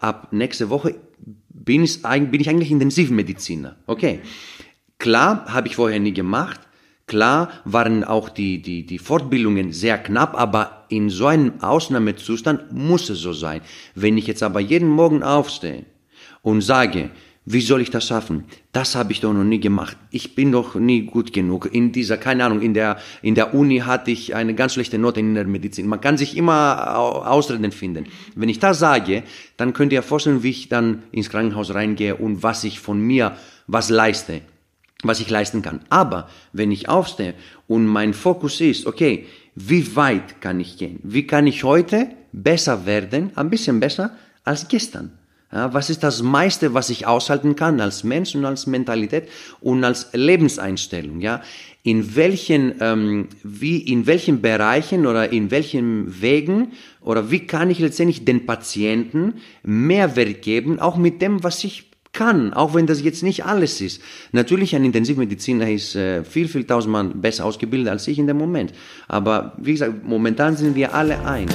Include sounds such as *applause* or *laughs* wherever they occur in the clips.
ab nächste Woche bin ich, bin ich eigentlich Intensivmediziner. Okay. Klar, habe ich vorher nie gemacht. Klar waren auch die, die, die Fortbildungen sehr knapp, aber in so einem Ausnahmezustand muss es so sein. Wenn ich jetzt aber jeden Morgen aufstehe und sage, wie soll ich das schaffen? Das habe ich doch noch nie gemacht. Ich bin doch nie gut genug. In dieser, keine Ahnung, in der, in der Uni hatte ich eine ganz schlechte Note in der Medizin. Man kann sich immer Ausreden finden. Wenn ich das sage, dann könnt ihr vorstellen, wie ich dann ins Krankenhaus reingehe und was ich von mir was leiste was ich leisten kann. Aber wenn ich aufstehe und mein Fokus ist, okay, wie weit kann ich gehen? Wie kann ich heute besser werden, ein bisschen besser als gestern? Ja, was ist das meiste, was ich aushalten kann als Mensch und als Mentalität und als Lebenseinstellung? Ja, in welchen, ähm, wie, in welchen Bereichen oder in welchen Wegen oder wie kann ich letztendlich den Patienten Mehrwert geben, auch mit dem, was ich kann, auch wenn das jetzt nicht alles ist. Natürlich ein Intensivmediziner ist äh, viel, viel tausendmal besser ausgebildet als ich in dem Moment. Aber wie gesagt, momentan sind wir alle eins.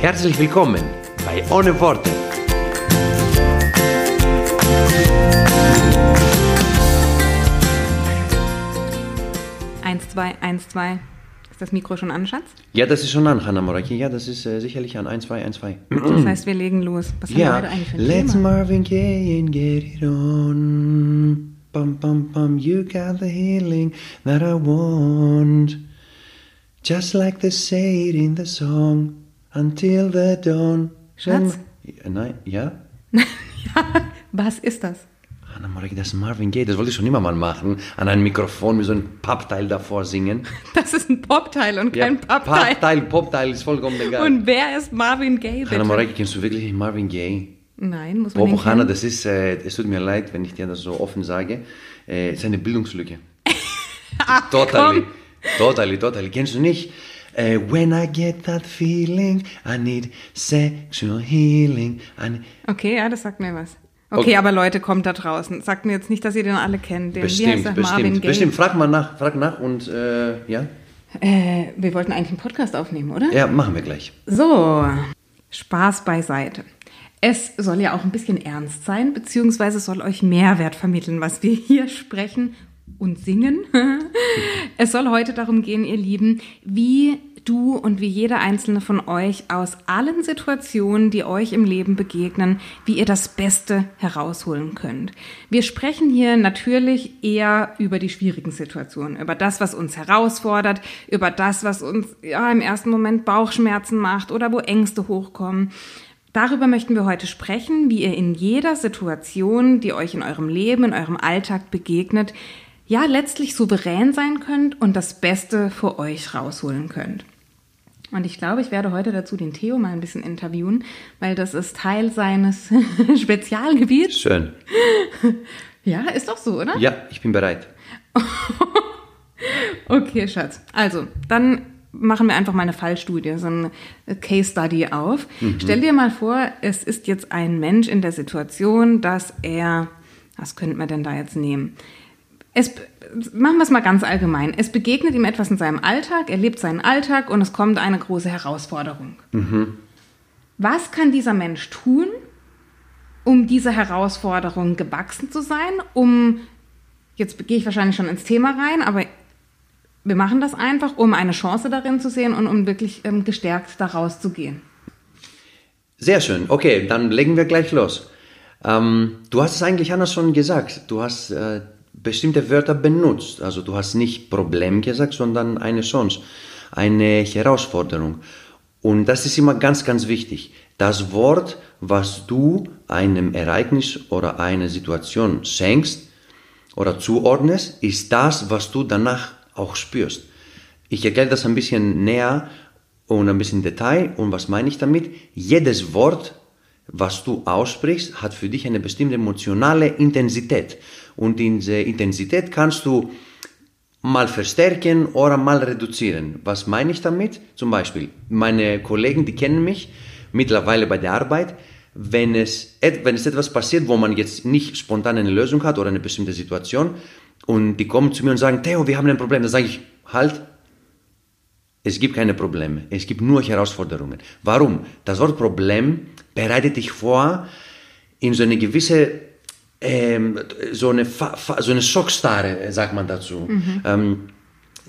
Herzlich willkommen bei Ohne Worte. Eins, zwei, eins, zwei. Ist das Mikro schon an, Schatz? Ja, das ist schon an, Hanna Moraki. Ja, das ist äh, sicherlich an. 1, 2, 1, 2. Das heißt, wir legen los. Was haben ja. wir heute eigentlich für ein Let's Thema? Marvin Gaye and get it on. Bum, bum, bum. You got the healing that I want. Just like they say it in the song. Until the dawn. Schatz? Nein, ja? *laughs* ja, was ist das? Anna Moriki, das Marvin Gaye, das wollte ich schon immer mal machen. An einem Mikrofon mit so einem Pappteil davor singen. *laughs* Das ist ein Popteil und kein ja, Pappteil. Pappteil, Popteil ist vollkommen egal. Und wer ist Marvin Gaye? Bitte? Anna Moriki, kennst du wirklich Marvin Gaye? Nein, muss man Bobo Hanna, das ist, äh, es tut mir leid, wenn ich dir das so offen sage, äh, ist eine Bildungslücke. Ach, *laughs* totally, komm. totally, totally. Kennst du nicht? Uh, when I get that feeling, I need sexual healing. Need okay, ja, das sagt mir was. Okay, okay, aber Leute, kommt da draußen. Sagt mir jetzt nicht, dass ihr den alle kennt. Den, bestimmt, wie heißt der? bestimmt, Marvin Gaye. bestimmt. Frag mal nach, frag nach und äh, ja. Äh, wir wollten eigentlich einen Podcast aufnehmen, oder? Ja, machen wir gleich. So, Spaß beiseite. Es soll ja auch ein bisschen ernst sein, beziehungsweise soll euch Mehrwert vermitteln, was wir hier sprechen und singen. *laughs* es soll heute darum gehen, ihr Lieben, wie du und wie jeder einzelne von euch aus allen Situationen, die euch im Leben begegnen, wie ihr das Beste herausholen könnt. Wir sprechen hier natürlich eher über die schwierigen Situationen, über das, was uns herausfordert, über das, was uns ja, im ersten Moment Bauchschmerzen macht oder wo Ängste hochkommen. Darüber möchten wir heute sprechen, wie ihr in jeder Situation, die euch in eurem Leben, in eurem Alltag begegnet, ja letztlich souverän sein könnt und das Beste für euch rausholen könnt. Und ich glaube, ich werde heute dazu den Theo mal ein bisschen interviewen, weil das ist Teil seines *laughs* Spezialgebiets. Schön. *laughs* Ja, ist doch so, oder? Ja, ich bin bereit. *laughs* okay, Schatz. Also, dann machen wir einfach mal eine Fallstudie, so eine Case Study auf. Mhm. Stell dir mal vor, es ist jetzt ein Mensch in der Situation, dass er, was könnte man denn da jetzt nehmen? Es machen wir es mal ganz allgemein. Es begegnet ihm etwas in seinem Alltag, er lebt seinen Alltag und es kommt eine große Herausforderung. Mhm. Was kann dieser Mensch tun, um dieser Herausforderung gewachsen zu sein? Um, jetzt gehe ich wahrscheinlich schon ins Thema rein, aber wir machen das einfach, um eine Chance darin zu sehen und um wirklich ähm, gestärkt daraus zu gehen. Sehr schön. Okay, dann legen wir gleich los. Ähm, du hast es eigentlich anders schon gesagt. Du hast äh, bestimmte Wörter benutzt. Also du hast nicht Problem gesagt, sondern eine Chance, eine Herausforderung. Und das ist immer ganz, ganz wichtig. Das Wort, was du einem Ereignis oder einer Situation schenkst oder zuordnest, ist das, was du danach auch spürst. Ich erkläre das ein bisschen näher und ein bisschen Detail. Und was meine ich damit? Jedes Wort, was du aussprichst, hat für dich eine bestimmte emotionale Intensität. Und diese Intensität kannst du mal verstärken oder mal reduzieren. Was meine ich damit? Zum Beispiel, meine Kollegen, die kennen mich mittlerweile bei der Arbeit, wenn es, wenn es etwas passiert, wo man jetzt nicht spontan eine Lösung hat oder eine bestimmte Situation und die kommen zu mir und sagen, Theo, wir haben ein Problem, dann sage ich, halt, es gibt keine Probleme, es gibt nur Herausforderungen. Warum? Das Wort Problem bereitet dich vor in so eine gewisse ähm, so eine, so eine Schockstarre, sagt man dazu. Mhm. Ähm,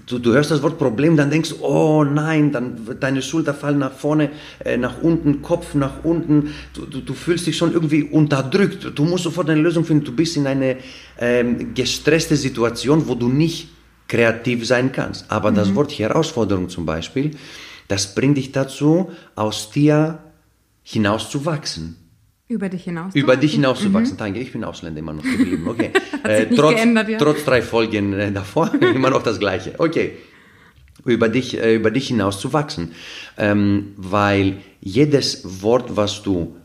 du, du hörst das Wort Problem, dann denkst du, oh nein, dann deine Schulter fallen nach vorne, äh, nach unten, Kopf nach unten. Du, du, du, fühlst dich schon irgendwie unterdrückt. Du musst sofort eine Lösung finden. Du bist in eine ähm, gestresste Situation, wo du nicht kreativ sein kannst. Aber mhm. das Wort Herausforderung zum Beispiel, das bringt dich dazu, aus dir hinauszuwachsen. Über dich hinaus. Über dich hinauszuwachsen. Mhm. Danke, ich bin Ausländer immer noch geblieben. Okay. *laughs* äh, trotz, geändert, ja. trotz drei Folgen äh, davor *laughs* immer noch das Gleiche. Okay. Über dich, äh, über dich hinaus zu wachsen. Ähm, weil jedes Wort, was du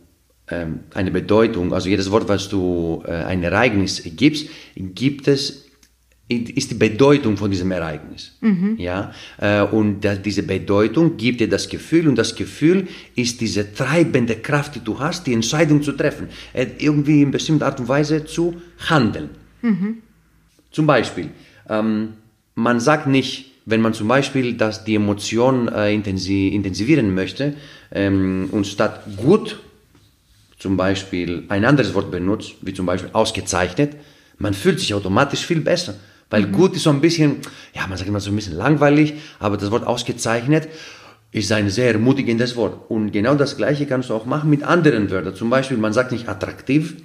ähm, eine Bedeutung, also jedes Wort, was du äh, ein Ereignis gibst, gibt es ist die Bedeutung von diesem Ereignis. Mhm. Ja? Äh, und diese Bedeutung gibt dir das Gefühl und das Gefühl ist diese treibende Kraft, die du hast, die Entscheidung zu treffen, äh, irgendwie in bestimmter Art und Weise zu handeln. Mhm. Zum Beispiel, ähm, man sagt nicht, wenn man zum Beispiel dass die Emotion äh, intensivieren möchte ähm, und statt gut zum Beispiel ein anderes Wort benutzt, wie zum Beispiel ausgezeichnet, man fühlt sich automatisch viel besser. Weil mhm. gut ist so ein bisschen, ja, man sagt immer so ein bisschen langweilig, aber das Wort ausgezeichnet ist ein sehr ermutigendes Wort. Und genau das Gleiche kannst du auch machen mit anderen Wörtern. Zum Beispiel, man sagt nicht attraktiv,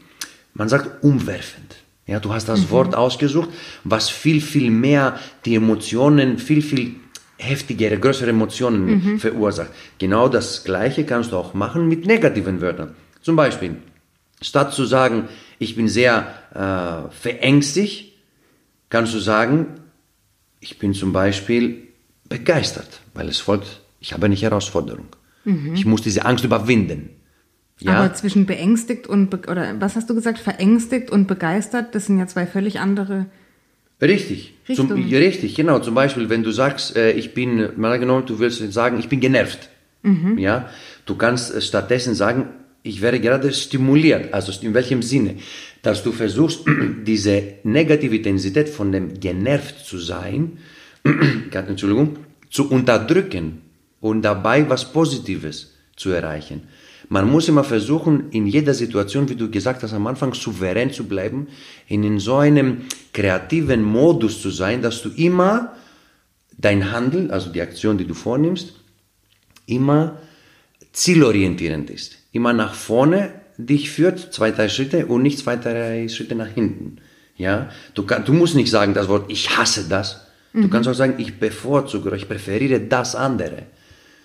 man sagt umwerfend. Ja, du hast das mhm. Wort ausgesucht, was viel, viel mehr die Emotionen, viel, viel heftigere, größere Emotionen mhm. verursacht. Genau das Gleiche kannst du auch machen mit negativen Wörtern. Zum Beispiel, statt zu sagen, ich bin sehr äh, verängstigt, kannst du sagen, ich bin zum Beispiel begeistert, weil es folgt, ich habe eine Herausforderung. Mhm. Ich muss diese Angst überwinden. Ja? Aber zwischen beängstigt und, oder was hast du gesagt, verängstigt und begeistert, das sind ja zwei völlig andere. Richtig, zum, richtig, genau. Zum Beispiel, wenn du sagst, äh, ich bin, mal genommen, du willst sagen, ich bin genervt. Mhm. Ja, du kannst äh, stattdessen sagen, ich werde gerade stimuliert. Also in welchem Sinne? Dass du versuchst, *clears throat* diese negative Intensität von dem genervt zu sein, *clears throat* Entschuldigung, zu unterdrücken und dabei was Positives zu erreichen. Man muss immer versuchen, in jeder Situation, wie du gesagt hast, am Anfang souverän zu bleiben, in so einem kreativen Modus zu sein, dass du immer dein Handel, also die Aktion, die du vornimmst, immer zielorientierend ist immer nach vorne dich führt, zwei, drei Schritte und nicht zwei, drei Schritte nach hinten. Ja, du, kann, du musst nicht sagen das Wort, ich hasse das. Mhm. Du kannst auch sagen, ich bevorzuge oder ich präferiere das andere.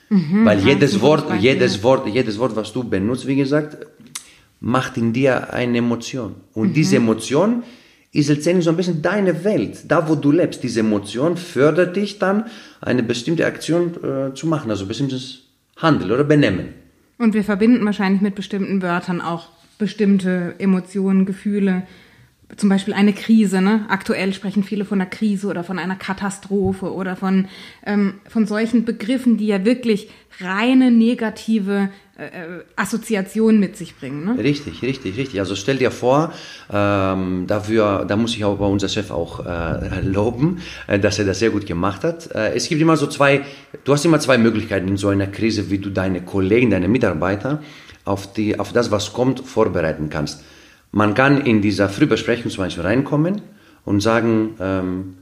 Mhm, Weil jedes Wort, jedes Wort, jedes Wort, was du benutzt, wie gesagt, macht in dir eine Emotion. Und mhm. diese Emotion ist letztendlich so ein bisschen deine Welt, da wo du lebst. Diese Emotion fördert dich dann, eine bestimmte Aktion äh, zu machen, also bestimmtes Handeln oder Benehmen. Und wir verbinden wahrscheinlich mit bestimmten Wörtern auch bestimmte Emotionen, Gefühle. Zum Beispiel eine Krise. Ne? Aktuell sprechen viele von einer Krise oder von einer Katastrophe oder von, ähm, von solchen Begriffen, die ja wirklich reine negative Assoziationen mit sich bringen. Ne? Richtig, richtig, richtig. Also stell dir vor, ähm, dafür, da muss ich auch bei unser Chef auch äh, *laughs* loben, äh, dass er das sehr gut gemacht hat. Äh, es gibt immer so zwei, du hast immer zwei Möglichkeiten in so einer Krise, wie du deine Kollegen, deine Mitarbeiter auf, die, auf das, was kommt, vorbereiten kannst. Man kann in dieser Frühbesprechung zum Beispiel reinkommen und sagen, ähm,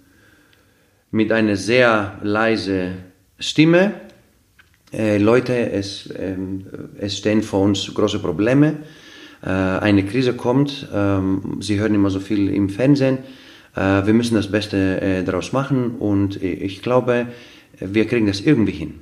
mit einer sehr leise Stimme, äh, Leute, es, äh, es stehen vor uns große Probleme. Äh, eine Krise kommt. Ähm, Sie hören immer so viel im Fernsehen. Äh, wir müssen das Beste daraus machen und ich glaube, wir kriegen das irgendwie hin.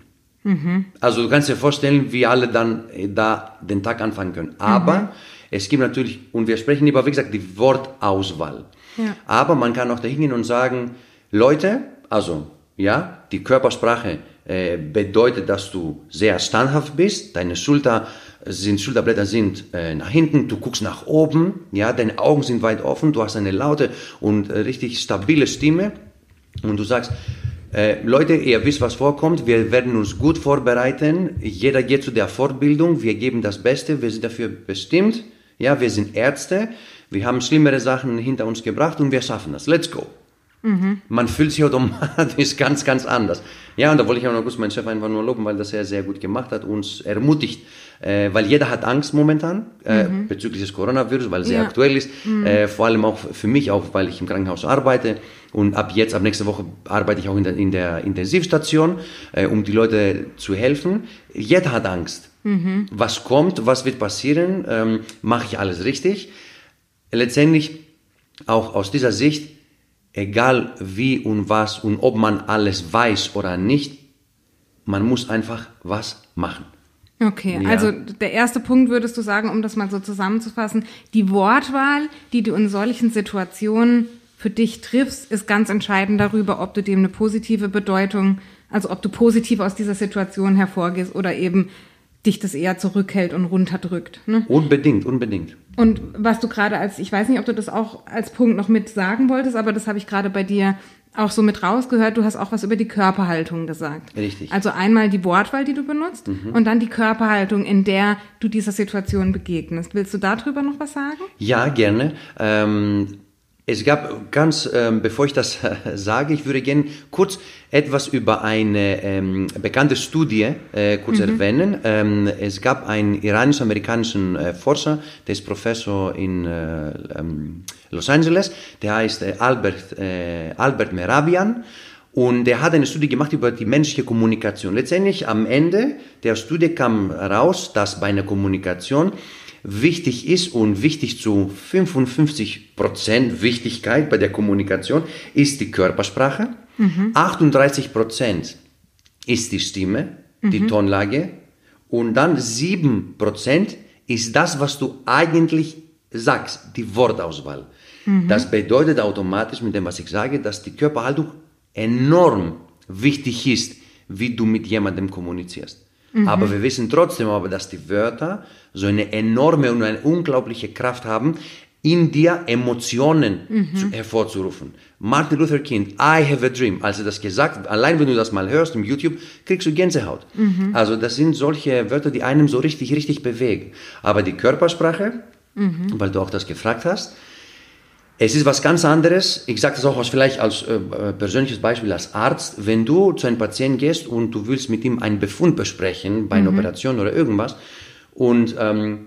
Also du kannst dir vorstellen, wie alle dann da den Tag anfangen können. Aber es gibt natürlich, und wir sprechen über, wie gesagt, die Wortauswahl. Ja. Aber man kann auch da hingehen und sagen, Leute, also ja, die Körpersprache äh, bedeutet, dass du sehr standhaft bist, deine Schulter sind, Schulterblätter sind äh, nach hinten, du guckst nach oben, ja, deine Augen sind weit offen, du hast eine laute und äh, richtig stabile Stimme und du sagst, äh, Leute, ihr wisst, was vorkommt. Wir werden uns gut vorbereiten. Jeder geht zu der Fortbildung. Wir geben das Beste. Wir sind dafür bestimmt. Ja, wir sind Ärzte. Wir haben schlimmere Sachen hinter uns gebracht und wir schaffen das. Let's go. Man fühlt sich automatisch *laughs* ganz, ganz anders. Ja, und da wollte ich auch noch kurz meinen Chef einfach nur loben, weil das er sehr gut gemacht hat, uns ermutigt. Äh, weil jeder hat Angst momentan äh, bezüglich des Coronavirus, weil es sehr Ja. aktuell ist. Äh, vor allem auch für mich, auch weil ich im Krankenhaus arbeite. Und ab jetzt, ab nächste Woche arbeite ich auch in der, in der Intensivstation, äh, um die Leute zu helfen. Jeder hat Angst. Was kommt, was wird passieren, ähm, mache ich alles richtig. Letztendlich auch aus dieser Sicht, egal wie und was und ob man alles weiß oder nicht, man muss einfach was machen. Okay, Ja. also der erste Punkt würdest du sagen, um das mal so zusammenzufassen, die Wortwahl, die du in solchen Situationen für dich triffst, ist ganz entscheidend darüber, ob du dem eine positive Bedeutung, also ob du positiv aus dieser Situation hervorgehst oder eben dich das eher zurückhält und runterdrückt. Ne? Unbedingt, unbedingt. Und was du gerade als, ich weiß nicht, ob du das auch als Punkt noch mit sagen wolltest, aber das habe ich gerade bei dir auch so mit rausgehört. Du hast auch was über die Körperhaltung gesagt. Richtig. Also einmal die Wortwahl, die du benutzt und dann die Körperhaltung, in der du dieser Situation begegnest. Willst du darüber noch was sagen? Ja, gerne. Ähm, es gab ganz, ähm, bevor ich das äh, sage, ich würde gerne kurz etwas über eine ähm, bekannte Studie äh, kurz erwähnen. Ähm, es gab einen iranisch-amerikanischen äh, Forscher, der ist Professor in äh, ähm, Los Angeles, der heißt äh, Albert, Albert Merabian. Und er hat eine Studie gemacht über die menschliche Kommunikation. Letztendlich am Ende der Studie kam raus, dass bei einer Kommunikation wichtig ist und wichtig zu 55 Prozent Wichtigkeit bei der Kommunikation ist die Körpersprache. 38 Prozent ist die Stimme, die Tonlage. Und dann 7 Prozent ist das, was du eigentlich sagst, die Wortauswahl. Das bedeutet automatisch mit dem, was ich sage, dass die Körperhaltung enorm wichtig ist, wie du mit jemandem kommunizierst. Aber wir wissen trotzdem aber, dass die Wörter so eine enorme und eine unglaubliche Kraft haben, in dir Emotionen zu, hervorzurufen. Martin Luther King, I have a dream, als er das gesagt hat, allein wenn du das mal hörst im YouTube, kriegst du Gänsehaut. Also das sind solche Wörter, die einem so richtig, richtig bewegen. Aber die Körpersprache, weil du auch das gefragt hast, es ist was ganz anderes. Ich sage das auch aus, vielleicht als äh, äh, persönliches Beispiel als Arzt. Wenn du zu einem Patienten gehst und du willst mit ihm einen Befund besprechen bei einer Operation oder irgendwas und ähm,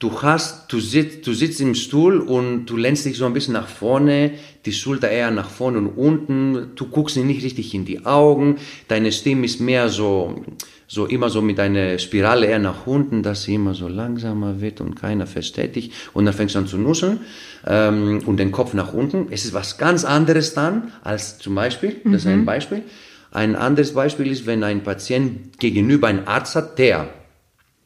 du hast, du, sitzt, du sitzt im Stuhl und du lehnst dich so ein bisschen nach vorne, die Schulter eher nach vorne und unten, du guckst ihn nicht richtig in die Augen, deine Stimme ist mehr so, so immer so mit einer Spirale eher nach unten, dass sie immer so langsamer wird und keiner versteht dich und dann fängst du an zu nuscheln ähm, und den Kopf nach unten. Es ist was ganz anderes dann als zum Beispiel, das ist ein Beispiel. Ein anderes Beispiel ist, wenn ein Patient gegenüber einen Arzt hat, der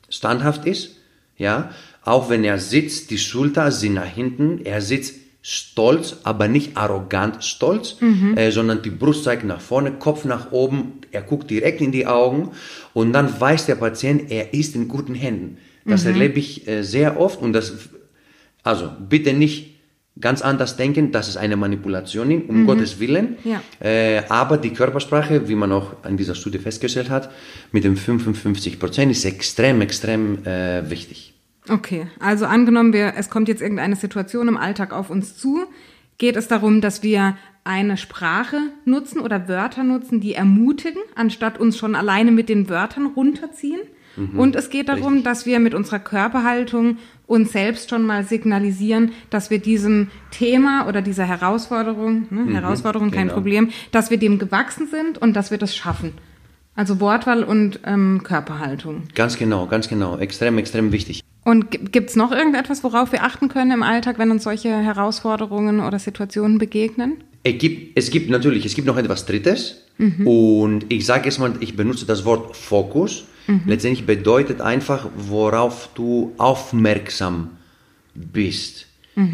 standhaft ist, ja, auch wenn er sitzt, die Schulter sind nach hinten, er sitzt stolz, aber nicht arrogant stolz, äh, sondern die Brust zeigt nach vorne, Kopf nach oben, er guckt direkt in die Augen und dann weiß der Patient, er ist in guten Händen. Das erlebe ich äh, sehr oft und das, also bitte nicht ganz anders denken, das ist eine Manipulation, um Gottes Willen. Ja. Äh, aber die Körpersprache, wie man auch in dieser Studie festgestellt hat, mit dem 55 Prozent ist extrem, extrem äh, wichtig. Okay, also angenommen, wir, es kommt jetzt irgendeine Situation im Alltag auf uns zu, geht es darum, dass wir eine Sprache nutzen oder Wörter nutzen, die ermutigen, anstatt uns schon alleine mit den Wörtern runterziehen. Und es geht darum, dass wir mit unserer Körperhaltung uns selbst schon mal signalisieren, dass wir diesem Thema oder dieser Herausforderung, ne, Herausforderung kein genau. Problem, dass wir dem gewachsen sind und dass wir das schaffen. Also Wortwahl und ähm, Körperhaltung. Ganz genau, ganz genau. Extrem, extrem wichtig. Und gibt es noch irgendetwas, worauf wir achten können im Alltag, wenn uns solche Herausforderungen oder Situationen begegnen? Es gibt, es gibt natürlich, es gibt noch etwas Drittes. Und ich sage erstmal, ich benutze das Wort Fokus. Letztendlich bedeutet einfach, worauf du aufmerksam bist.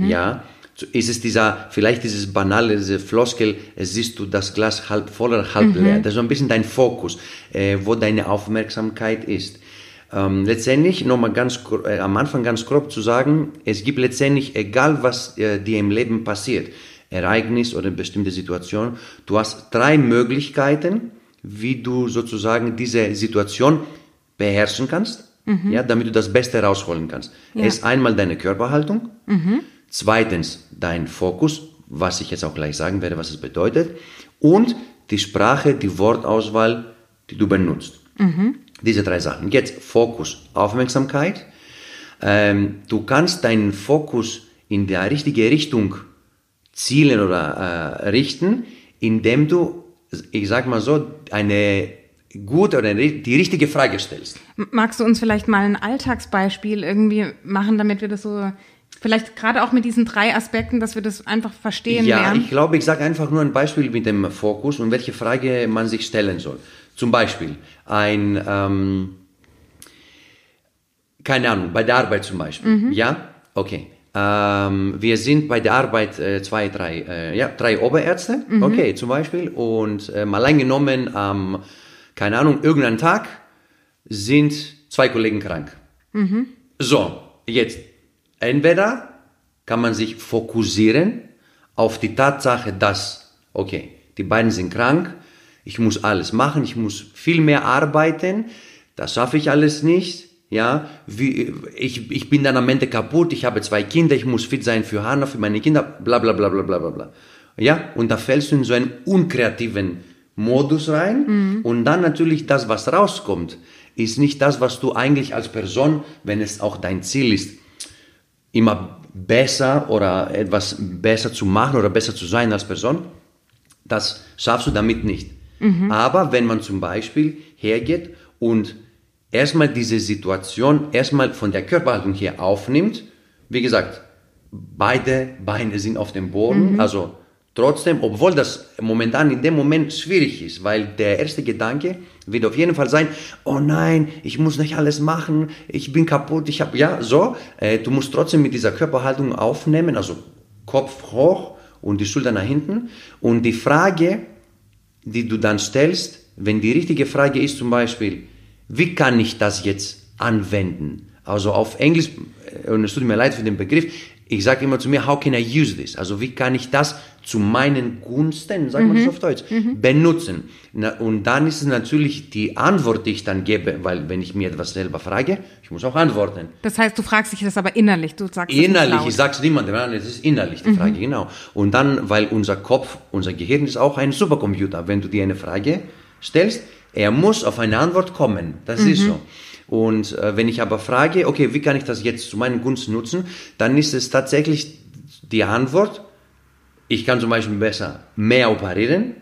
Ja, So ist es dieser, vielleicht dieses banale, diese Floskel, es siehst du das Glas halb voll oder halb leer. Das ist so ein bisschen dein Fokus, äh, wo deine Aufmerksamkeit ist. Ähm, letztendlich, nochmal ganz, äh, am Anfang ganz grob zu sagen, es gibt letztendlich, egal was äh, dir im Leben passiert, Ereignis oder bestimmte Situation, du hast drei Möglichkeiten, wie du sozusagen diese Situation beherrschen kannst, ja, damit du das Beste rausholen kannst. Ja. Es ist einmal deine Körperhaltung, zweitens dein Fokus, was ich jetzt auch gleich sagen werde, was es bedeutet, und die Sprache, die Wortauswahl, die du benutzt. Diese drei Sachen. Jetzt Fokus, Aufmerksamkeit. Ähm, du kannst deinen Fokus in der richtige Richtung zielen oder äh, richten, indem du, ich sag mal so, eine gute oder die richtige Frage stellst. Magst du uns vielleicht mal ein Alltagsbeispiel irgendwie machen, damit wir das so, vielleicht gerade auch mit diesen drei Aspekten, dass wir das einfach verstehen Ja, lernen? ich glaube, ich sage einfach nur ein Beispiel mit dem Fokus und welche Frage man sich stellen soll. Zum Beispiel ein, ähm, keine Ahnung, bei der Arbeit zum Beispiel. Ja, okay. Ähm, wir sind bei der Arbeit äh, zwei, drei, äh, ja, drei Oberärzte, okay, zum Beispiel. Und äh, mal angenommen, am, keine Ahnung, irgendeinen Tag sind zwei Kollegen krank. So, jetzt, entweder kann man sich fokussieren auf die Tatsache, dass, okay, die beiden sind krank, ich muss alles machen, ich muss viel mehr arbeiten, das schaffe ich alles nicht, ja, wie, ich, ich bin dann am Ende kaputt, ich habe zwei Kinder, ich muss fit sein für Hannah, für meine Kinder, bla bla bla bla bla bla. Ja, und da fällst du in so einen unkreativen Modus rein und dann natürlich das, was rauskommt, ist nicht das, was du eigentlich als Person, wenn es auch dein Ziel ist, immer besser oder etwas besser zu machen oder besser zu sein als Person, das schaffst du damit nicht. Aber wenn man zum Beispiel hergeht und erstmal diese Situation erstmal von der Körperhaltung her aufnimmt, wie gesagt, beide Beine sind auf dem Boden, also trotzdem, obwohl das momentan in dem Moment schwierig ist, weil der erste Gedanke wird auf jeden Fall sein, oh nein, ich muss nicht alles machen, ich bin kaputt, ich habe, ja, so, äh, du musst trotzdem mit dieser Körperhaltung aufnehmen, also Kopf hoch und die Schultern nach hinten. Und die Frage, die du dann stellst, wenn die richtige Frage ist zum Beispiel, wie kann ich das jetzt anwenden? Also auf Englisch, äh, und es tut mir leid für den Begriff, ich sage immer zu mir, how can I use this? Also wie kann ich das zu meinen Gunsten, sagen wir das auf Deutsch, benutzen? Na, und dann ist es natürlich die Antwort, die ich dann gebe, weil wenn ich mir etwas selber frage, ich muss auch antworten. Das heißt, du fragst dich das aber innerlich, du sagst es nicht Innerlich, ich sag's niemandem, nein, das ist innerlich die Frage, genau. Und dann, weil unser Kopf, unser Gehirn ist auch ein Supercomputer. Wenn du dir eine Frage stellst, er muss auf eine Antwort kommen. Das ist so. Und äh, wenn ich aber frage, okay, wie kann ich das jetzt zu meinen Gunsten nutzen, dann ist es tatsächlich die Antwort, ich kann zum Beispiel besser mehr operieren.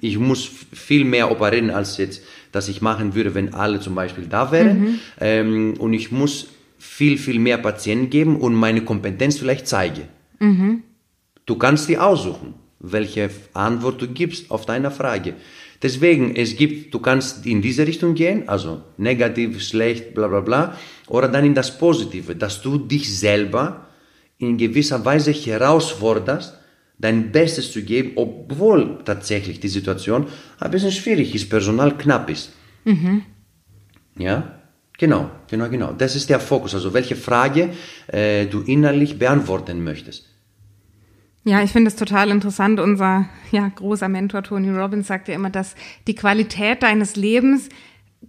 Ich muss viel mehr operieren, als jetzt, das ich machen würde, wenn alle zum Beispiel da wären. Ähm, und ich muss viel, viel mehr Patienten geben und meine Kompetenz vielleicht zeige. Du kannst dir aussuchen, welche Antwort du gibst auf deine Frage. Deswegen, es gibt, du kannst in diese Richtung gehen, also negativ, schlecht, bla bla bla, oder dann in das Positive, dass du dich selber in gewisser Weise herausforderst, dein Bestes zu geben, obwohl tatsächlich die Situation ein bisschen schwierig ist, Personal knapp ist. Ja, genau, genau, genau. Das ist der Fokus, also welche Frage äh, du innerlich beantworten möchtest. Ja, ich finde es total interessant. Unser ja, großer Mentor Tony Robbins sagt ja immer, dass die Qualität deines Lebens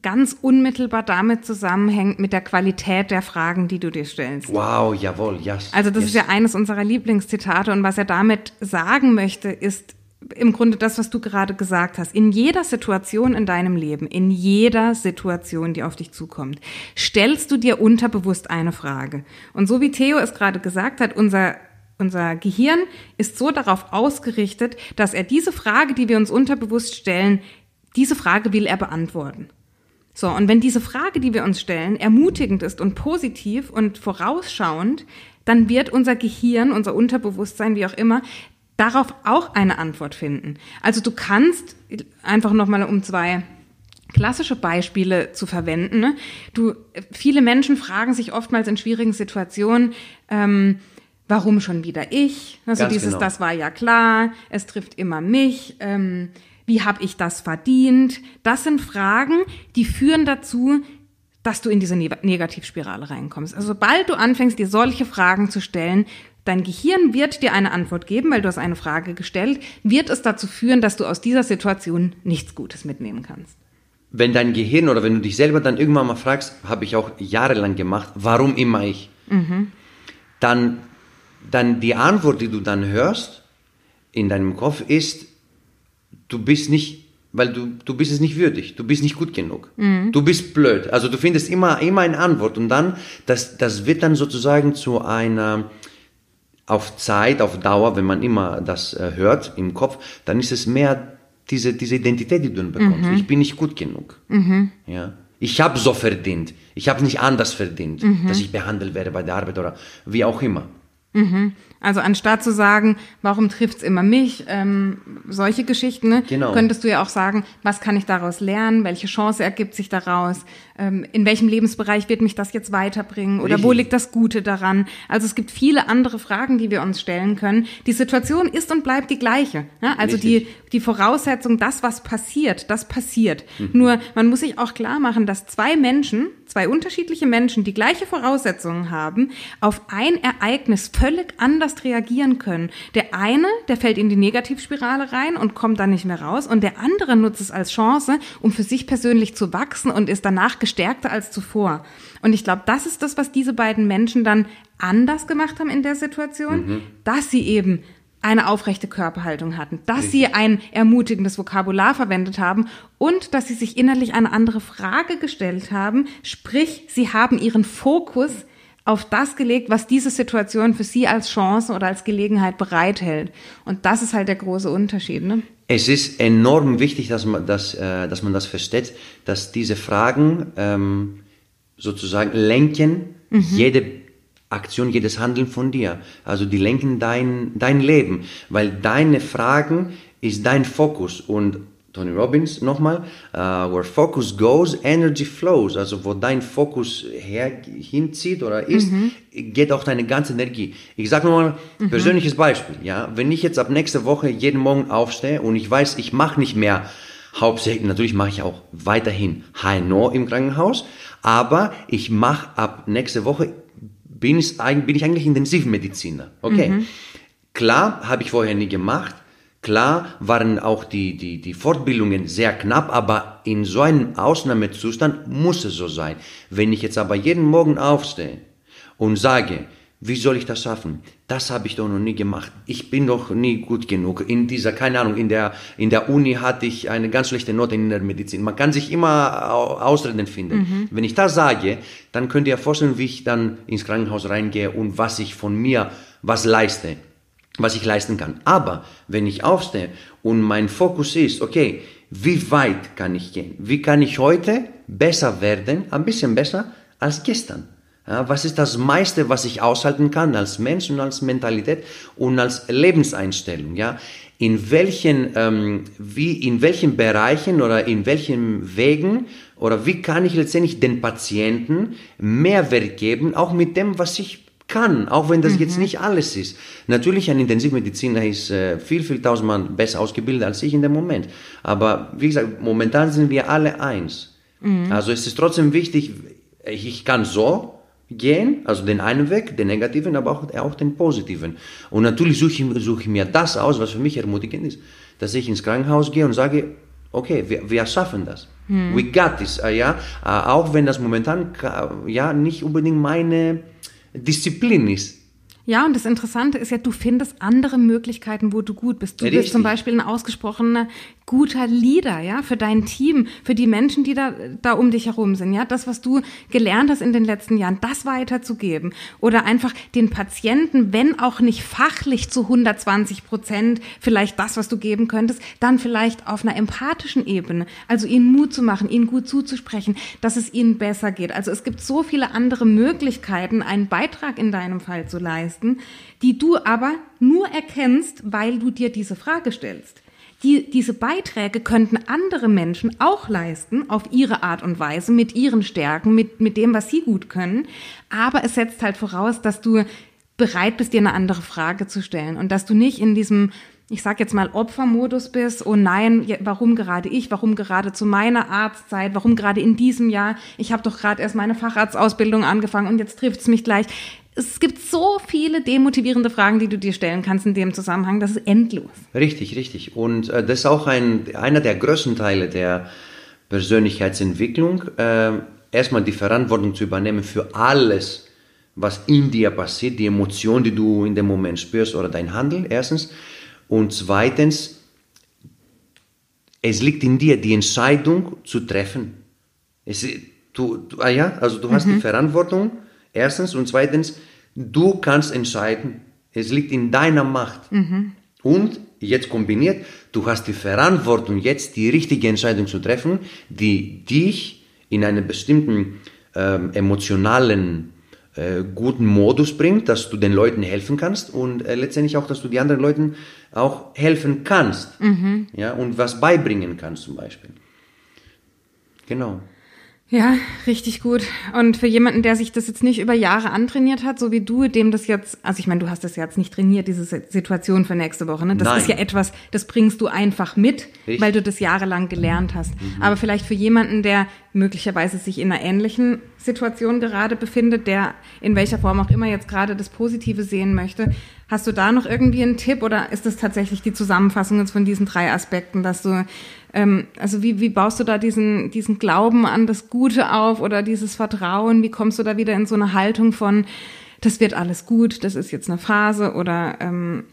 ganz unmittelbar damit zusammenhängt mit der Qualität der Fragen, die du dir stellst. Wow, jawohl, yes. Also das yes. ist ja eines unserer Lieblingszitate und was er damit sagen möchte, ist im Grunde das, was du gerade gesagt hast. In jeder Situation in deinem Leben, in jeder Situation, die auf dich zukommt, stellst du dir unterbewusst eine Frage. Und so wie Theo es gerade gesagt hat, unser unser Gehirn ist so darauf ausgerichtet, dass er diese Frage, die wir uns unterbewusst stellen, diese Frage will er beantworten. So, und wenn diese Frage, die wir uns stellen, ermutigend ist und positiv und vorausschauend, dann wird unser Gehirn, unser Unterbewusstsein, wie auch immer, darauf auch eine Antwort finden. Also du kannst einfach nochmal um zwei klassische Beispiele zu verwenden. Ne? Du, viele Menschen fragen sich oftmals in schwierigen Situationen, ähm, warum schon wieder ich? Also Ganz dieses, genau. das war ja klar, es trifft immer mich. Ähm, wie habe ich das verdient? Das sind Fragen, die führen dazu, dass du in diese Negativspirale reinkommst. Also sobald du anfängst, dir solche Fragen zu stellen, dein Gehirn wird dir eine Antwort geben, weil du hast eine Frage gestellt, wird es dazu führen, dass du aus dieser Situation nichts Gutes mitnehmen kannst. Wenn dein Gehirn oder wenn du dich selber dann irgendwann mal fragst, habe ich auch jahrelang gemacht, warum immer ich, mhm. dann, dann die Antwort, die du dann hörst in deinem Kopf ist, du bist nicht weil du, du bist es nicht würdig, du bist nicht gut genug, mhm. du bist blöd. Also du findest immer, immer eine Antwort und dann, das, das wird dann sozusagen zu einer, auf Zeit, auf Dauer, wenn man immer das äh, hört im Kopf, dann ist es mehr diese, diese Identität, die du dann bekommst. Mhm. Ich bin nicht gut genug. Mhm. Ja. Ich habe so verdient. Ich habe nicht anders verdient, mhm. dass ich behandelt werde bei der Arbeit oder wie auch immer. Mhm. Also anstatt zu sagen, warum trifft's immer mich, ähm, solche Geschichten, ne, genau. könntest du ja auch sagen, was kann ich daraus lernen, welche Chance ergibt sich daraus, ähm, in welchem Lebensbereich wird mich das jetzt weiterbringen oder Richtig. wo liegt das Gute daran. Also es gibt viele andere Fragen, die wir uns stellen können. Die Situation ist und bleibt die gleiche. Ne? Also die, die Voraussetzung, das, was passiert, das passiert. Mhm. Nur man muss sich auch klar machen, dass zwei Menschen, zwei unterschiedliche Menschen, die gleiche Voraussetzungen haben, auf ein Ereignis völlig anders anders reagieren können. Der eine, der fällt in die Negativspirale rein und kommt dann nicht mehr raus und der andere nutzt es als Chance, um für sich persönlich zu wachsen und ist danach gestärkter als zuvor. Und ich glaube, das ist das, was diese beiden Menschen dann anders gemacht haben in der Situation, mhm. dass sie eben eine aufrechte Körperhaltung hatten, dass sie ein ermutigendes Vokabular verwendet haben und dass sie sich innerlich eine andere Frage gestellt haben, sprich, sie haben ihren Fokus auf das gelegt, was diese Situation für sie als Chance oder als Gelegenheit bereithält. Und das ist halt der große Unterschied. Ne? Es ist enorm wichtig, dass man das, äh, dass man das versteht, dass diese Fragen ähm, sozusagen lenken mhm. jede Aktion, jedes Handeln von dir. Also die lenken dein, dein Leben, weil deine Fragen ist dein Fokus und Tony Robbins nochmal, uh, where focus goes, energy flows. Also wo dein Fokus her, hinzieht oder ist, mhm. geht auch deine ganze Energie. Ich sage nochmal mhm. persönliches Beispiel. Ja, wenn ich jetzt ab nächste Woche jeden Morgen aufstehe und ich weiß, ich mache nicht mehr hauptsächlich, natürlich mache ich auch weiterhin HNO im Krankenhaus, aber ich mache ab nächste Woche bin ich, bin ich eigentlich Intensivmediziner. Okay. Mhm. Klar, habe ich vorher nie gemacht Klar waren auch die, die, die Fortbildungen sehr knapp, aber in so einem Ausnahmezustand muss es so sein. Wenn ich jetzt aber jeden Morgen aufstehe und sage, wie soll ich das schaffen? Das habe ich doch noch nie gemacht. Ich bin doch nie gut genug. In dieser, keine Ahnung, in der, in der Uni hatte ich eine ganz schlechte Note in der Medizin. Man kann sich immer Ausreden finden. Mhm. Wenn ich das sage, dann könnt ihr vorstellen, wie ich dann ins Krankenhaus reingehe und was ich von mir was leiste was ich leisten kann. Aber wenn ich aufstehe und mein Fokus ist, okay, wie weit kann ich gehen? Wie kann ich heute besser werden, ein bisschen besser als gestern? Ja, was ist das meiste, was ich aushalten kann als Mensch und als Mentalität und als Lebenseinstellung? Ja, in welchen, ähm, wie, in welchen Bereichen oder in welchen Wegen oder wie kann ich letztendlich den Patienten Mehrwert geben, auch mit dem, was ich kann, auch wenn das mhm. jetzt nicht alles ist. Natürlich ein Intensivmediziner ist äh, viel, viel tausendmal besser ausgebildet als ich in dem Moment. Aber wie gesagt, momentan sind wir alle eins. Mhm. Also es ist trotzdem wichtig, ich kann so gehen, also den einen Weg, den negativen, aber auch, auch den positiven. Und natürlich suche ich, suche ich mir das aus, was für mich ermutigend ist, dass ich ins Krankenhaus gehe und sage, okay, wir, wir schaffen das. Mhm. We got this, äh, ja, äh, auch wenn das momentan ja nicht unbedingt meine Disziplin ist. Ja, und das Interessante ist ja, du findest andere Möglichkeiten, wo du gut bist. Du Richtig. bist zum Beispiel ein ausgesprochener guter Leader, ja, für dein Team, für die Menschen, die da, da um dich herum sind, ja. Das, was du gelernt hast in den letzten Jahren, das weiterzugeben. Oder einfach den Patienten, wenn auch nicht fachlich zu 120 Prozent, vielleicht das, was du geben könntest, dann vielleicht auf einer empathischen Ebene. Also ihnen Mut zu machen, ihnen gut zuzusprechen, dass es ihnen besser geht. Also es gibt so viele andere Möglichkeiten, einen Beitrag in deinem Fall zu leisten leisten, die du aber nur erkennst, weil du dir diese Frage stellst. Die, diese Beiträge könnten andere Menschen auch leisten, auf ihre Art und Weise, mit ihren Stärken, mit, mit dem, was sie gut können. Aber es setzt halt voraus, dass du bereit bist, dir eine andere Frage zu stellen und dass du nicht in diesem ich sag jetzt mal Opfermodus bist, oh nein, warum gerade ich, warum gerade zu meiner Arztzeit, warum gerade in diesem Jahr, ich habe doch gerade erst meine Facharztausbildung angefangen und jetzt trifft's mich gleich. Es gibt so viele demotivierende Fragen, die du dir stellen kannst in dem Zusammenhang, das ist endlos. Richtig, richtig. Und äh, das ist auch ein, einer der größten Teile der Persönlichkeitsentwicklung, äh, erstmal die Verantwortung zu übernehmen für alles, was in dir passiert, die Emotion, die du in dem Moment spürst oder dein Handeln, erstens. Und zweitens, es liegt in dir, die Entscheidung zu treffen. Es, du, du, ah ja, also du hast die mhm. Verantwortung, erstens, und zweitens, du kannst entscheiden. Es liegt in deiner Macht. Mhm. Und jetzt kombiniert, du hast die Verantwortung, jetzt die richtige Entscheidung zu treffen, die dich in einen bestimmten ähm, emotionalen äh, guten Modus bringt, dass du den Leuten helfen kannst und äh, letztendlich auch, dass du die anderen Leuten auch helfen kannst mhm. ja, und was beibringen kannst zum Beispiel. Genau. Ja, richtig gut. Und für jemanden, der sich das jetzt nicht über Jahre antrainiert hat, so wie du, dem das jetzt, also ich meine, du hast das jetzt nicht trainiert, diese Situation für nächste Woche, ne? Das Nein. ist ja etwas, das bringst du einfach mit, richtig. weil du das jahrelang gelernt hast. Mhm. Aber vielleicht für jemanden, der möglicherweise sich in einer ähnlichen Situation gerade befindet, der in welcher Form auch immer jetzt gerade das Positive sehen möchte, hast du da noch irgendwie einen Tipp oder ist das tatsächlich die Zusammenfassung jetzt von diesen drei Aspekten, dass du ähm, also wie, wie baust du da diesen, diesen Glauben an das Gute auf oder dieses Vertrauen? Wie kommst du da wieder in so eine Haltung von, das wird alles gut, das ist jetzt eine Phase oder ähm,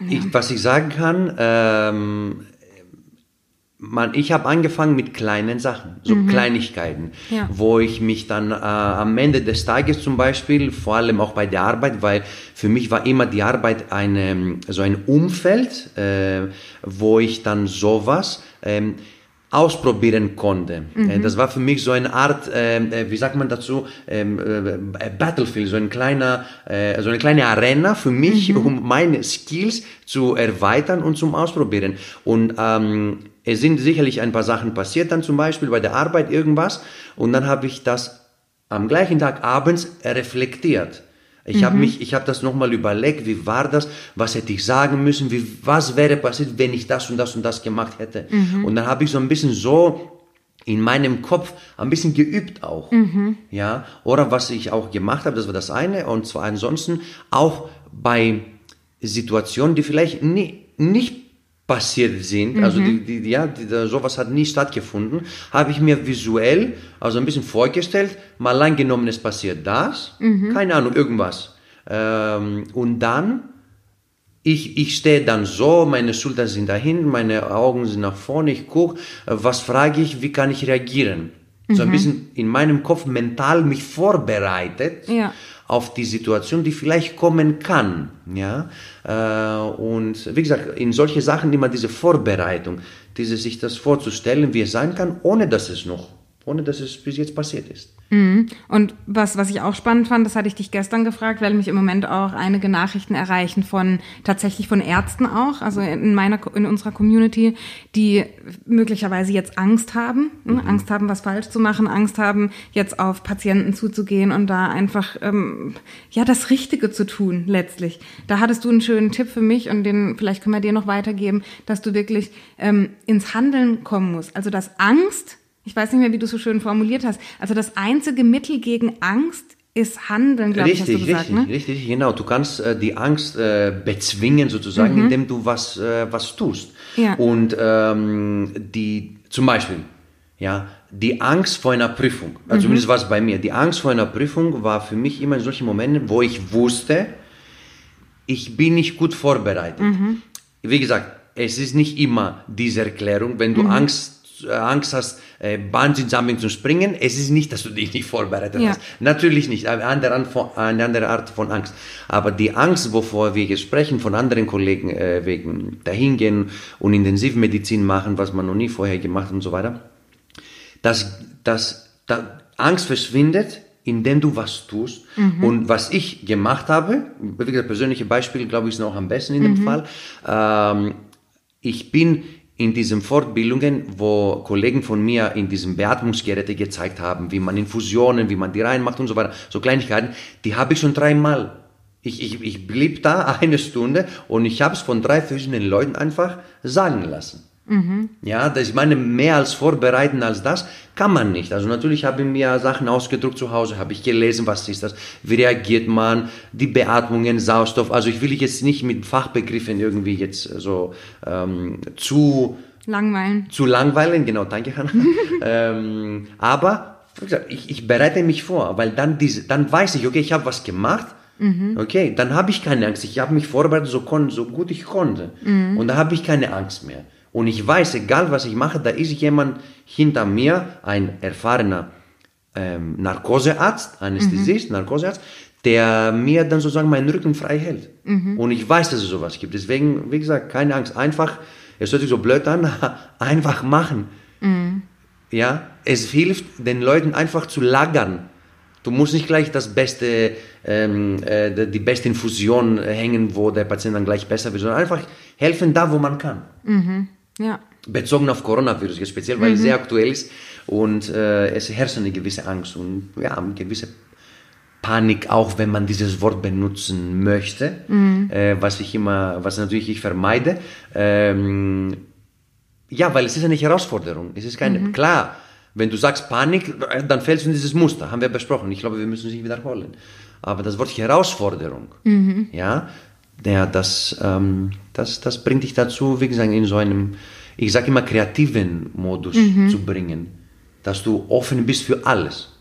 ja. ich, was ich sagen kann, ähm, man, ich habe angefangen mit kleinen Sachen, so mhm. Kleinigkeiten, ja. wo ich mich dann äh, am Ende des Tages zum Beispiel, vor allem auch bei der Arbeit, weil für mich war immer die Arbeit eine, so ein Umfeld, äh, wo ich dann sowas ähm, ausprobieren konnte. Mhm. Äh, das war für mich so eine Art, ähm, äh, wie sagt man dazu, ähm, äh, Battlefield, so ein kleiner, äh, so eine kleine Arena für mich, mhm. um meine Skills zu erweitern und zum Ausprobieren. Und ähm, es sind sicherlich ein paar Sachen passiert, dann zum Beispiel bei der Arbeit irgendwas, und dann habe ich das am gleichen Tag abends reflektiert. Ich mhm. habe mich, ich habe das nochmal überlegt, wie war das, was hätte ich sagen müssen, wie, was wäre passiert, wenn ich das und das und das gemacht hätte. Mhm. Und dann habe ich so ein bisschen so in meinem Kopf ein bisschen geübt auch, mhm. ja. Oder was ich auch gemacht habe, das war das eine. Und zwar ansonsten auch bei Situationen, die vielleicht nie, nicht passiert sind, mhm. also die, die, ja, die, sowas hat nie stattgefunden, habe ich mir visuell, also ein bisschen vorgestellt, mal angenommen, es passiert das, mhm. keine Ahnung, irgendwas. Ähm, und dann, ich, ich stehe dann so, meine Schultern sind dahin, meine Augen sind nach vorne, ich gucke, was frage ich, wie kann ich reagieren? Mhm. So ein mhm. bisschen in meinem Kopf mental mich vorbereitet. Ja auf die Situation, die vielleicht kommen kann. Ja? Äh, und wie gesagt, in solche Sachen immer diese Vorbereitung, diese sich das vorzustellen, wie es sein kann, ohne dass es noch, ohne dass es bis jetzt passiert ist. Mhm. Und was, was ich auch spannend fand, das hatte ich dich gestern gefragt, weil mich im Moment auch einige Nachrichten erreichen von, tatsächlich von Ärzten auch, also in meiner, in unserer Community, die möglicherweise jetzt Angst haben, ne? mhm. Angst haben, was falsch zu machen, Angst haben, jetzt auf Patienten zuzugehen und da einfach, ähm, ja, das Richtige zu tun, letztlich. Da hattest du einen schönen Tipp für mich und den, vielleicht können wir dir noch weitergeben, dass du wirklich ähm, ins Handeln kommen musst. Also, dass Angst ich weiß nicht mehr, wie du so schön formuliert hast. Also das einzige Mittel gegen Angst ist Handeln, glaube ich, hast du gesagt. Richtig, ne? richtig, genau. Du kannst äh, die Angst äh, bezwingen sozusagen, mhm. indem du was, äh, was tust. Ja. Und ähm, die, zum Beispiel, ja, die Angst vor einer Prüfung, also mhm. zumindest war es bei mir, die Angst vor einer Prüfung war für mich immer in solchen Momenten, wo ich wusste, ich bin nicht gut vorbereitet. Mhm. Wie gesagt, es ist nicht immer diese Erklärung, wenn du mhm. Angst Angst hast, äh, Bungee Jumping zu springen, es ist nicht, dass du dich nicht vorbereitet ja. hast. Natürlich nicht, eine andere, eine andere Art von Angst. Aber die Angst, wovor wir jetzt sprechen, von anderen Kollegen äh, wegen dahingehen und Intensivmedizin machen, was man noch nie vorher gemacht und so weiter, dass, dass, dass Angst verschwindet, indem du was tust. Und was ich gemacht habe, wie gesagt, persönliche Beispiel, glaube ich, ist noch am besten in dem Fall. Ähm, ich bin in diesen Fortbildungen, wo Kollegen von mir in diesen Beatmungsgeräte gezeigt haben, wie man Infusionen, wie man die reinmacht und so weiter, so Kleinigkeiten, die habe ich schon dreimal. Ich, ich, ich blieb da *laughs* eine Stunde und ich habe es von drei verschiedenen Leuten einfach sagen lassen. Ja, das, ich meine, mehr als vorbereiten als das kann man nicht. Also natürlich habe ich mir Sachen ausgedruckt zu Hause, habe ich gelesen, was ist das, wie reagiert man, die Beatmungen, Sauerstoff. Also ich will jetzt nicht mit Fachbegriffen irgendwie jetzt so ähm, zu Langweilen. zu langweilen, genau, danke Hannah. *laughs* ähm, aber ich, ich bereite mich vor, weil dann, diese, dann weiß ich, okay, ich habe was gemacht, okay, dann habe ich keine Angst. Ich habe mich vorbereitet, so, kon so gut ich konnte. Und da habe ich keine Angst mehr. Und ich weiß, egal was ich mache, da ist jemand hinter mir, ein erfahrener ähm, Narkosearzt, Anästhesist, Narkosearzt, der mir dann sozusagen meinen Rücken frei hält. Und ich weiß, dass es sowas gibt. Deswegen, wie gesagt, keine Angst. Einfach, es hört sich so blöd an, *laughs* einfach machen. Ja, es hilft den Leuten einfach zu lagern. Du musst nicht gleich das beste, ähm, äh, die beste Infusion hängen, wo der Patient dann gleich besser wird, sondern einfach helfen da, wo man kann. Ja. Bezogen auf Coronavirus, jetzt speziell, weil es sehr aktuell ist und äh, es herrscht eine gewisse Angst und ja, eine gewisse Panik, auch wenn man dieses Wort benutzen möchte, äh, was ich immer, was natürlich ich vermeide. Ähm, ja, weil es ist eine Herausforderung. Es ist keine, klar, wenn du sagst Panik, dann fällst du in dieses Muster, haben wir besprochen. Ich glaube, wir müssen es nicht wiederholen. Aber das Wort Herausforderung, ja, der, das, ähm, das, das bringt dich dazu, wie gesagt, in so einem, ich sage immer, kreativen Modus zu bringen, dass du offen bist für alles.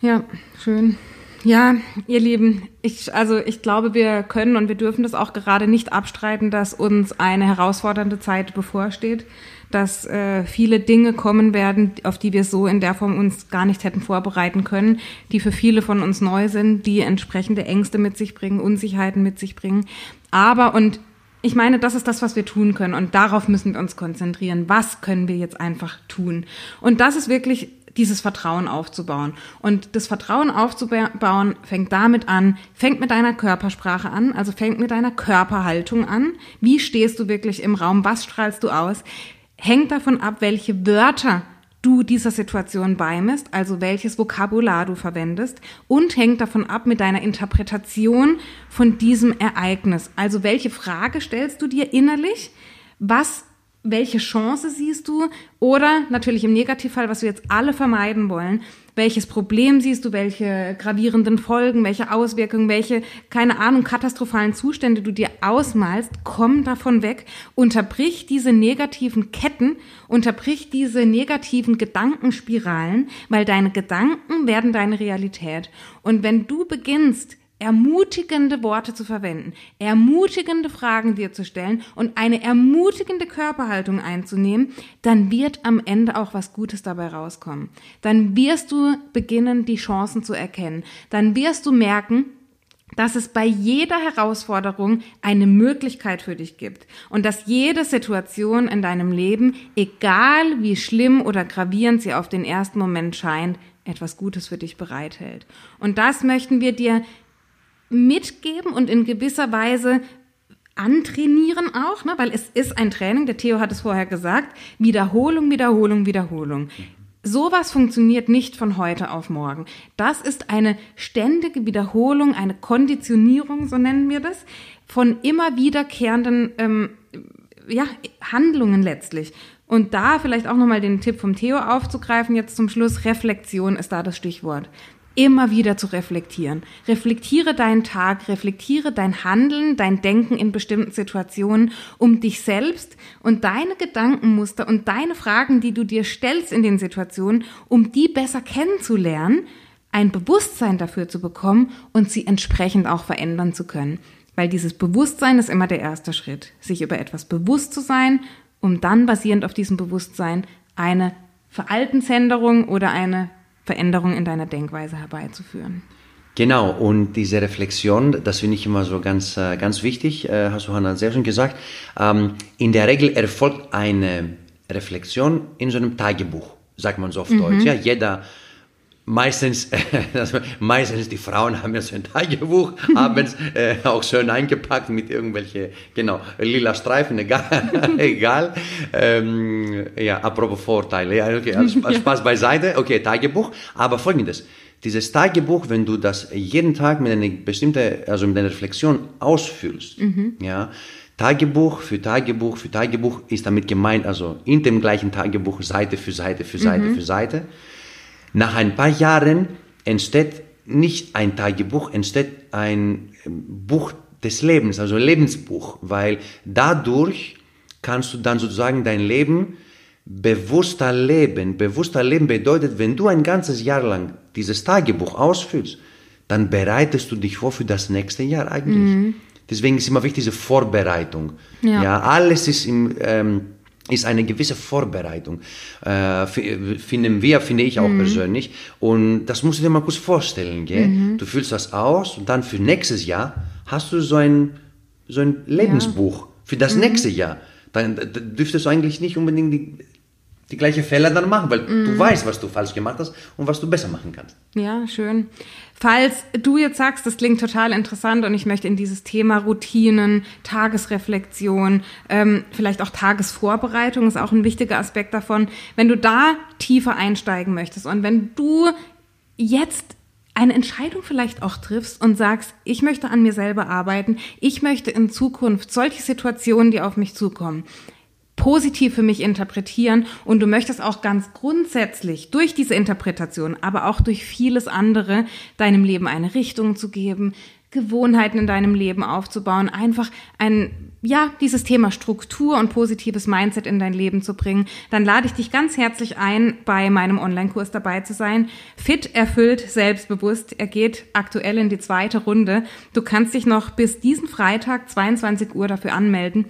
Ja, schön. Ja, ihr Lieben, ich, also ich glaube, wir können und wir dürfen das auch gerade nicht abstreiten, dass uns eine herausfordernde Zeit bevorsteht, dass äh, viele Dinge kommen werden, auf die wir so in der Form uns gar nicht hätten vorbereiten können, die für viele von uns neu sind, die entsprechende Ängste mit sich bringen, Unsicherheiten mit sich bringen. Aber und ich meine, das ist das, was wir tun können und darauf müssen wir uns konzentrieren. Was können wir jetzt einfach tun? Und das ist wirklich dieses Vertrauen aufzubauen. Und das Vertrauen aufzubauen fängt damit an, fängt mit deiner Körpersprache an, also fängt mit deiner Körperhaltung an. Wie stehst du wirklich im Raum? Was strahlst du aus? Hängt davon ab, welche Wörter du dieser Situation beimisst, also welches Vokabular du verwendest und hängt davon ab mit deiner Interpretation von diesem Ereignis. Also welche Frage stellst du dir innerlich? Was welche Chance siehst du? Oder natürlich im Negativfall, was wir jetzt alle vermeiden wollen, welches Problem siehst du, welche gravierenden Folgen, welche Auswirkungen, welche, keine Ahnung, katastrophalen Zustände du dir ausmalst, komm davon weg, unterbrich diese negativen Ketten, unterbrich diese negativen Gedankenspiralen, weil deine Gedanken werden deine Realität. Und wenn du beginnst, ermutigende Worte zu verwenden, ermutigende Fragen dir zu stellen und eine ermutigende Körperhaltung einzunehmen, dann wird am Ende auch was Gutes dabei rauskommen. Dann wirst du beginnen, die Chancen zu erkennen. Dann wirst du merken, dass es bei jeder Herausforderung eine Möglichkeit für dich gibt und dass jede Situation in deinem Leben, egal wie schlimm oder gravierend sie auf den ersten Moment scheint, etwas Gutes für dich bereithält. Und das möchten wir dir mitgeben und in gewisser Weise antrainieren auch, ne? weil es ist ein Training, der Theo hat es vorher gesagt, Wiederholung, Wiederholung, Wiederholung. Sowas funktioniert nicht von heute auf morgen. Das ist eine ständige Wiederholung, eine Konditionierung, so nennen wir das, von immer wiederkehrenden ähm, ja, Handlungen letztlich. Und da vielleicht auch nochmal den Tipp vom Theo aufzugreifen, jetzt zum Schluss, Reflexion ist da das Stichwort immer wieder zu reflektieren. Reflektiere deinen Tag, reflektiere dein Handeln, dein Denken in bestimmten Situationen, um dich selbst und deine Gedankenmuster und deine Fragen, die du dir stellst in den Situationen, um die besser kennenzulernen, ein Bewusstsein dafür zu bekommen und sie entsprechend auch verändern zu können. Weil dieses Bewusstsein ist immer der erste Schritt, sich über etwas bewusst zu sein, um dann basierend auf diesem Bewusstsein eine Verhaltensänderung oder eine Veränderung in deiner Denkweise herbeizuführen. Genau, und diese Reflexion, das finde ich immer so ganz, äh, ganz wichtig, äh, hast du Hannah sehr schön gesagt. Ähm, in der Regel erfolgt eine Reflexion in so einem Tagebuch, sagt man so auf Deutsch. Ja, jeder Meistens, *laughs* meistens die Frauen haben ja so ein Tagebuch *laughs* abends äh, auch schön eingepackt mit irgendwelche, genau, lila Streifen, *laughs* egal. egal. Ähm, ja, apropos Vorteile, ja, okay, also Spaß beiseite, okay, Tagebuch, aber folgendes, dieses Tagebuch, wenn du das jeden Tag mit einer bestimmten, also mit einer Reflexion ausfüllst, mhm. ja, Tagebuch für Tagebuch für Tagebuch ist damit gemeint, also in dem gleichen Tagebuch Seite für Seite für Seite mhm. für Seite. Nach ein paar Jahren entsteht nicht ein Tagebuch, entsteht ein Buch des Lebens, also Lebensbuch, weil dadurch kannst du dann sozusagen dein Leben bewusster leben. Bewusster leben bedeutet, wenn du ein ganzes Jahr lang dieses Tagebuch ausfüllst, dann bereitest du dich vor für das nächste Jahr eigentlich. Mhm. Deswegen ist immer wichtig diese Vorbereitung. Ja, ja alles ist im ähm, ist eine gewisse Vorbereitung, äh, finden wir, finde ich auch mhm. persönlich. Und das musst du dir mal kurz vorstellen. Gell? Mhm. Du fühlst das aus und dann für nächstes Jahr hast du so ein, so ein Lebensbuch ja. für das mhm. nächste Jahr. Dann, dürftest du eigentlich nicht unbedingt die, die gleiche Fehler dann machen, weil du mhm. weißt, was du falsch gemacht hast und was du besser machen kannst. Ja, schön. Falls du jetzt sagst, das klingt total interessant und ich möchte in dieses Thema Routinen, Tagesreflexion, ähm, vielleicht auch Tagesvorbereitung ist auch ein wichtiger Aspekt davon. Wenn du da tiefer einsteigen möchtest und wenn du jetzt eine Entscheidung vielleicht auch triffst und sagst, ich möchte an mir selber arbeiten, ich möchte in Zukunft solche Situationen, die auf mich zukommen, positiv für mich interpretieren und du möchtest auch ganz grundsätzlich durch diese Interpretation, aber auch durch vieles andere deinem Leben eine Richtung zu geben, Gewohnheiten in deinem Leben aufzubauen, einfach ein ja, dieses Thema Struktur und positives Mindset in dein Leben zu bringen, dann lade ich dich ganz herzlich ein, bei meinem Online-Kurs dabei zu sein. Fit, erfüllt, selbstbewusst. Er geht aktuell in die zweite Runde. Du kannst dich noch bis diesen Freitag 22 Uhr dafür anmelden.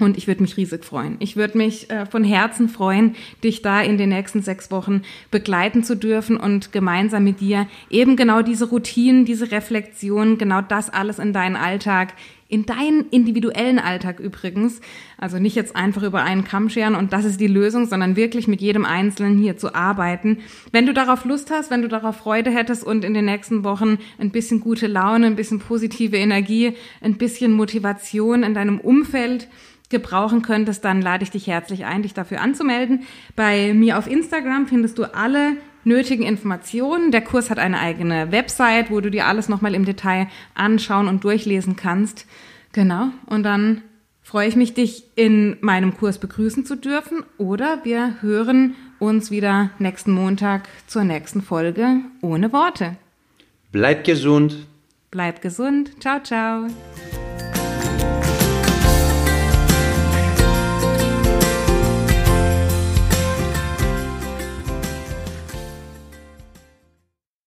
Und ich würde mich riesig freuen. Ich würde mich äh, von Herzen freuen, dich da in den nächsten sechs Wochen begleiten zu dürfen und gemeinsam mit dir eben genau diese Routinen, diese Reflexion, genau das alles in deinen Alltag, in deinen individuellen Alltag übrigens, also nicht jetzt einfach über einen Kamm scheren und das ist die Lösung, sondern wirklich mit jedem Einzelnen hier zu arbeiten. Wenn du darauf Lust hast, wenn du darauf Freude hättest und in den nächsten Wochen ein bisschen gute Laune, ein bisschen positive Energie, ein bisschen Motivation in deinem Umfeld, gebrauchen könntest, dann lade ich dich herzlich ein, dich dafür anzumelden. Bei mir auf Instagram findest du alle nötigen Informationen. Der Kurs hat eine eigene Website, wo du dir alles nochmal im Detail anschauen und durchlesen kannst. Genau. Und dann freue ich mich, dich in meinem Kurs begrüßen zu dürfen. Oder wir hören uns wieder nächsten Montag zur nächsten Folge ohne Worte. Bleib gesund. Bleib gesund. Ciao, ciao.